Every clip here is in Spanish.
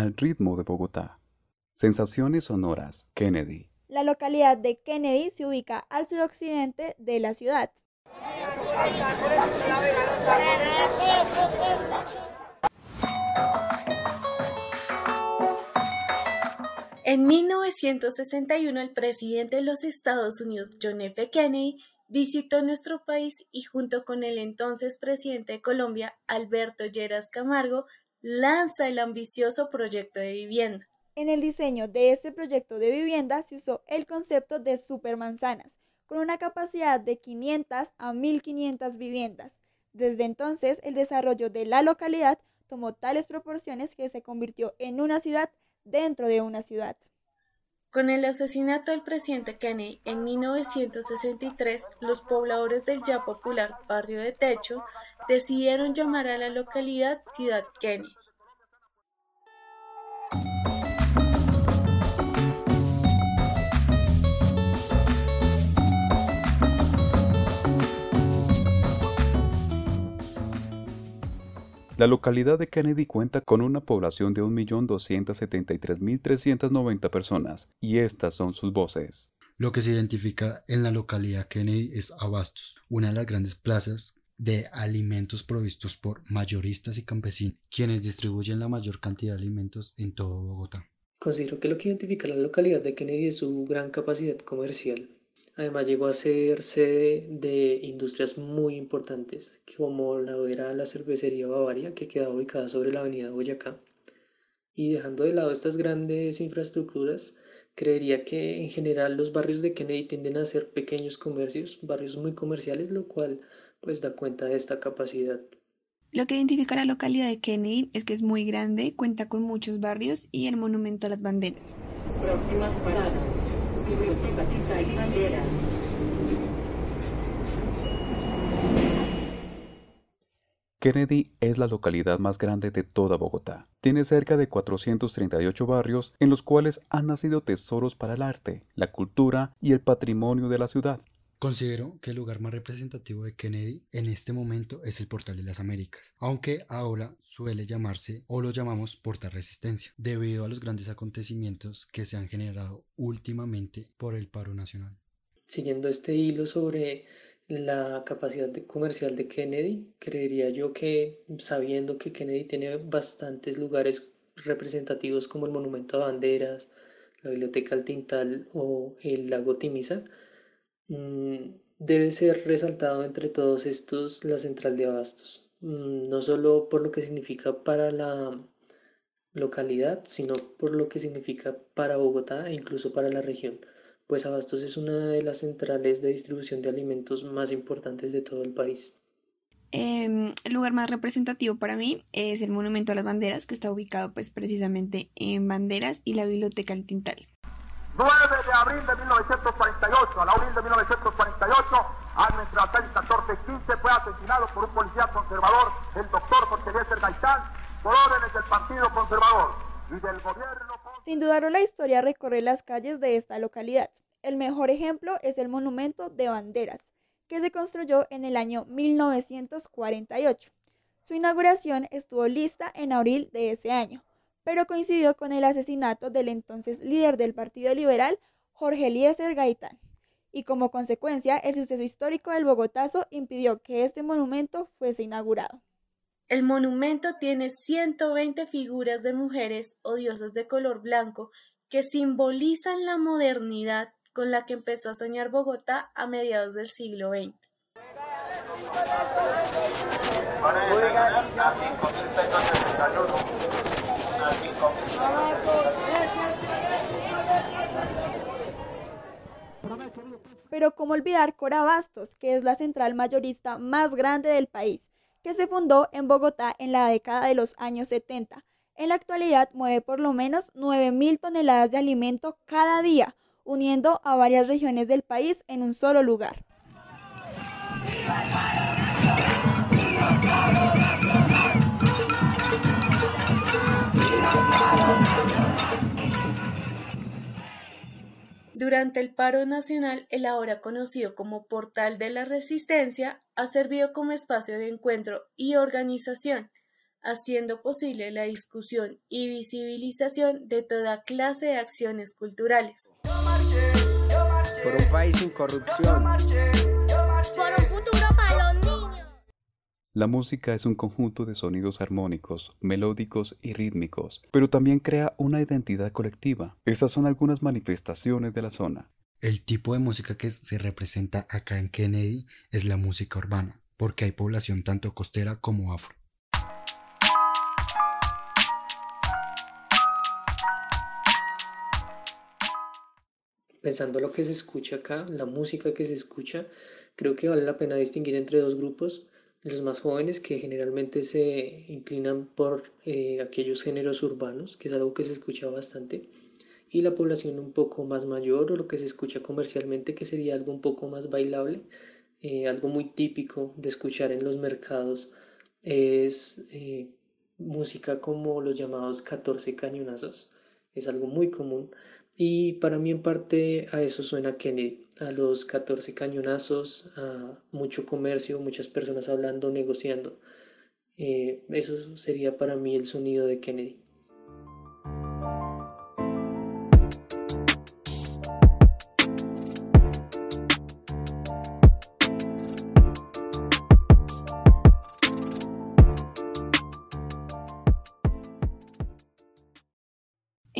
Al ritmo de Bogotá. Sensaciones sonoras, Kennedy. La localidad de Kennedy se ubica al sudoccidente de la ciudad. En 1961, el presidente de los Estados Unidos, John F. Kennedy, visitó nuestro país y junto con el entonces presidente de Colombia, Alberto Lleras Camargo, lanza el ambicioso proyecto de vivienda. En el diseño de este proyecto de vivienda se usó el concepto de supermanzanas, con una capacidad de 500 a 1500 viviendas. Desde entonces, el desarrollo de la localidad tomó tales proporciones que se convirtió en una ciudad dentro de una ciudad. Con el asesinato del presidente Kennedy en 1963, los pobladores del ya popular barrio de Techo decidieron llamar a la localidad Ciudad Kennedy. La localidad de Kennedy cuenta con una población de 1.273.390 personas y estas son sus voces. Lo que se identifica en la localidad Kennedy es Abastos, una de las grandes plazas de alimentos provistos por mayoristas y campesinos, quienes distribuyen la mayor cantidad de alimentos en todo Bogotá. Considero que lo que identifica la localidad de Kennedy es su gran capacidad comercial. Además llegó a ser sede de industrias muy importantes, como la era la cervecería Bavaria, que queda ubicada sobre la avenida Boyacá. Y dejando de lado estas grandes infraestructuras, creería que en general los barrios de Kennedy tienden a ser pequeños comercios, barrios muy comerciales, lo cual pues da cuenta de esta capacidad. Lo que identifica la localidad de Kennedy es que es muy grande, cuenta con muchos barrios y el monumento a las banderas. Próximas paradas. Kennedy es la localidad más grande de toda Bogotá. Tiene cerca de 438 barrios en los cuales han nacido tesoros para el arte, la cultura y el patrimonio de la ciudad. Considero que el lugar más representativo de Kennedy en este momento es el Portal de las Américas, aunque ahora suele llamarse o lo llamamos Portal Resistencia, debido a los grandes acontecimientos que se han generado últimamente por el paro nacional. Siguiendo este hilo sobre la capacidad comercial de Kennedy, creería yo que sabiendo que Kennedy tiene bastantes lugares representativos como el Monumento a Banderas, la Biblioteca al Tintal o el Lago Timisa, debe ser resaltado entre todos estos la central de abastos, mm, no solo por lo que significa para la localidad, sino por lo que significa para Bogotá e incluso para la región, pues Abastos es una de las centrales de distribución de alimentos más importantes de todo el país. Em, el lugar más representativo para mí es el Monumento a las Banderas, que está ubicado pues precisamente en Banderas y la Biblioteca El Tintal. 9 de abril de 1948, a la abril de 1948, año entre las 14 y 15, fue asesinado por un policía conservador, el doctor Jorge Eliezer Gaitán, por órdenes del Partido Conservador y del gobierno... Sin dudarlo, la historia recorre las calles de esta localidad. El mejor ejemplo es el monumento de banderas, que se construyó en el año 1948. Su inauguración estuvo lista en abril de ese año pero coincidió con el asesinato del entonces líder del Partido Liberal, Jorge Eliezer Gaitán. Y como consecuencia, el suceso histórico del Bogotazo impidió que este monumento fuese inaugurado. El monumento tiene 120 figuras de mujeres o diosas de color blanco que simbolizan la modernidad con la que empezó a soñar Bogotá a mediados del siglo XX. Pero cómo olvidar Corabastos, que es la central mayorista más grande del país, que se fundó en Bogotá en la década de los años 70. En la actualidad mueve por lo menos 9.000 toneladas de alimento cada día, uniendo a varias regiones del país en un solo lugar. Durante el paro nacional, el ahora conocido como Portal de la Resistencia ha servido como espacio de encuentro y organización, haciendo posible la discusión y visibilización de toda clase de acciones culturales. Por un país sin corrupción. La música es un conjunto de sonidos armónicos, melódicos y rítmicos, pero también crea una identidad colectiva. Estas son algunas manifestaciones de la zona. El tipo de música que se representa acá en Kennedy es la música urbana, porque hay población tanto costera como afro. Pensando lo que se escucha acá, la música que se escucha, creo que vale la pena distinguir entre dos grupos los más jóvenes que generalmente se inclinan por eh, aquellos géneros urbanos, que es algo que se escucha bastante, y la población un poco más mayor o lo que se escucha comercialmente, que sería algo un poco más bailable, eh, algo muy típico de escuchar en los mercados, es eh, música como los llamados 14 cañonazos, es algo muy común y para mí en parte a eso suena Kennedy, a los 14 cañonazos, a mucho comercio, muchas personas hablando, negociando. Eh, eso sería para mí el sonido de Kennedy.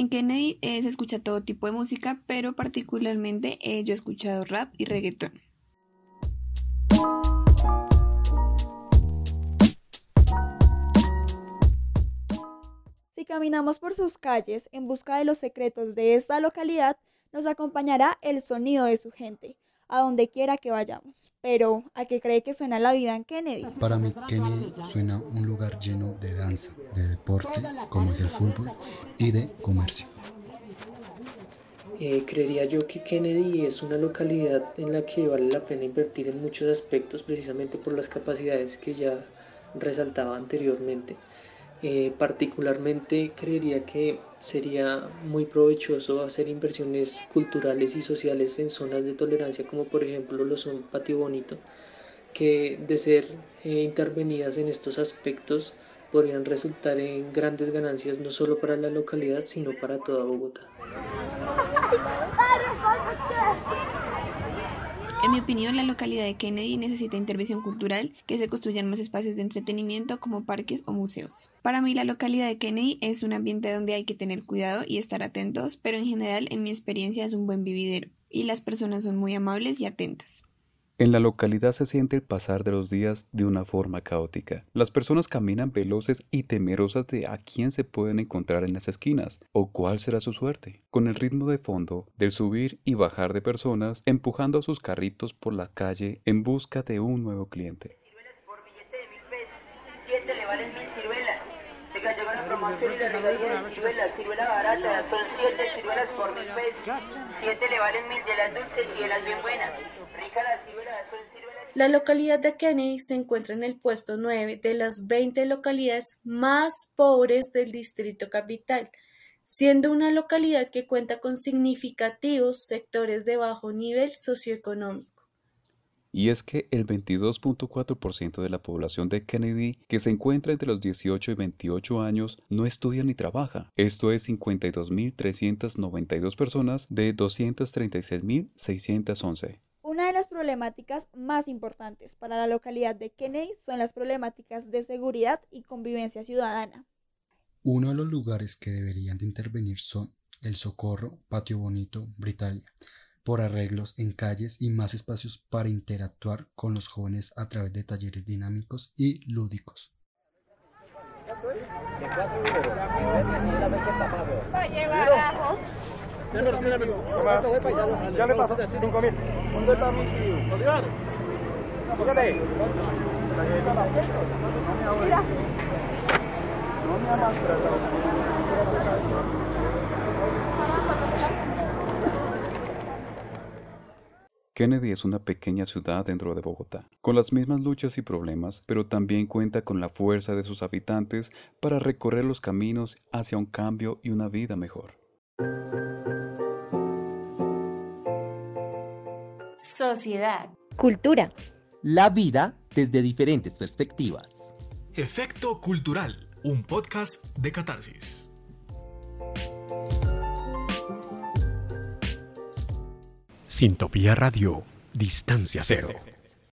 En Kennedy eh, se escucha todo tipo de música, pero particularmente eh, yo he escuchado rap y reggaetón. Si caminamos por sus calles en busca de los secretos de esta localidad, nos acompañará el sonido de su gente, a donde quiera que vayamos. Pero, ¿a qué cree que suena la vida en Kennedy? Para mí, Kennedy suena un lugar lleno de danza, de deporte, como es el fútbol, y de comercio. Eh, creería yo que Kennedy es una localidad en la que vale la pena invertir en muchos aspectos precisamente por las capacidades que ya resaltaba anteriormente. Eh, particularmente creería que sería muy provechoso hacer inversiones culturales y sociales en zonas de tolerancia como por ejemplo lo son Patio Bonito, que de ser eh, intervenidas en estos aspectos podrían resultar en grandes ganancias no solo para la localidad sino para toda Bogotá. En mi opinión, la localidad de Kennedy necesita intervención cultural, que se construyan más espacios de entretenimiento como parques o museos. Para mí, la localidad de Kennedy es un ambiente donde hay que tener cuidado y estar atentos, pero en general, en mi experiencia, es un buen vividero y las personas son muy amables y atentas. En la localidad se siente el pasar de los días de una forma caótica. Las personas caminan veloces y temerosas de a quién se pueden encontrar en las esquinas o cuál será su suerte, con el ritmo de fondo del subir y bajar de personas empujando sus carritos por la calle en busca de un nuevo cliente. Promoción y le regalían ciruelas, ciruela barata, son 7 ciruelas por mil pesos. 7 le valen mil de las dulces y de las bien buenas. Rica las ciruelas, son ciruelas. La localidad de Kennedy se encuentra en el puesto 9 de las 20 localidades más pobres del distrito capital, siendo una localidad que cuenta con significativos sectores de bajo nivel socioeconómico. Y es que el 22.4% de la población de Kennedy, que se encuentra entre los 18 y 28 años, no estudia ni trabaja. Esto es 52.392 personas de 236.611. Una de las problemáticas más importantes para la localidad de Kennedy son las problemáticas de seguridad y convivencia ciudadana. Uno de los lugares que deberían de intervenir son el Socorro, Patio Bonito, Britalia, por arreglos en calles y más espacios para interactuar con los jóvenes a través de talleres dinámicos y lúdicos. Ya le pasó 5 mil. ¿Dónde está mi Mira. Kennedy es una pequeña ciudad dentro de Bogotá, con las mismas luchas y problemas, pero también cuenta con la fuerza de sus habitantes para recorrer los caminos hacia un cambio y una vida mejor. Sociedad. Cultura. La vida desde diferentes perspectivas. Efecto Cultural, un podcast de catarsis. Sintopía Radio, Distancia Cero.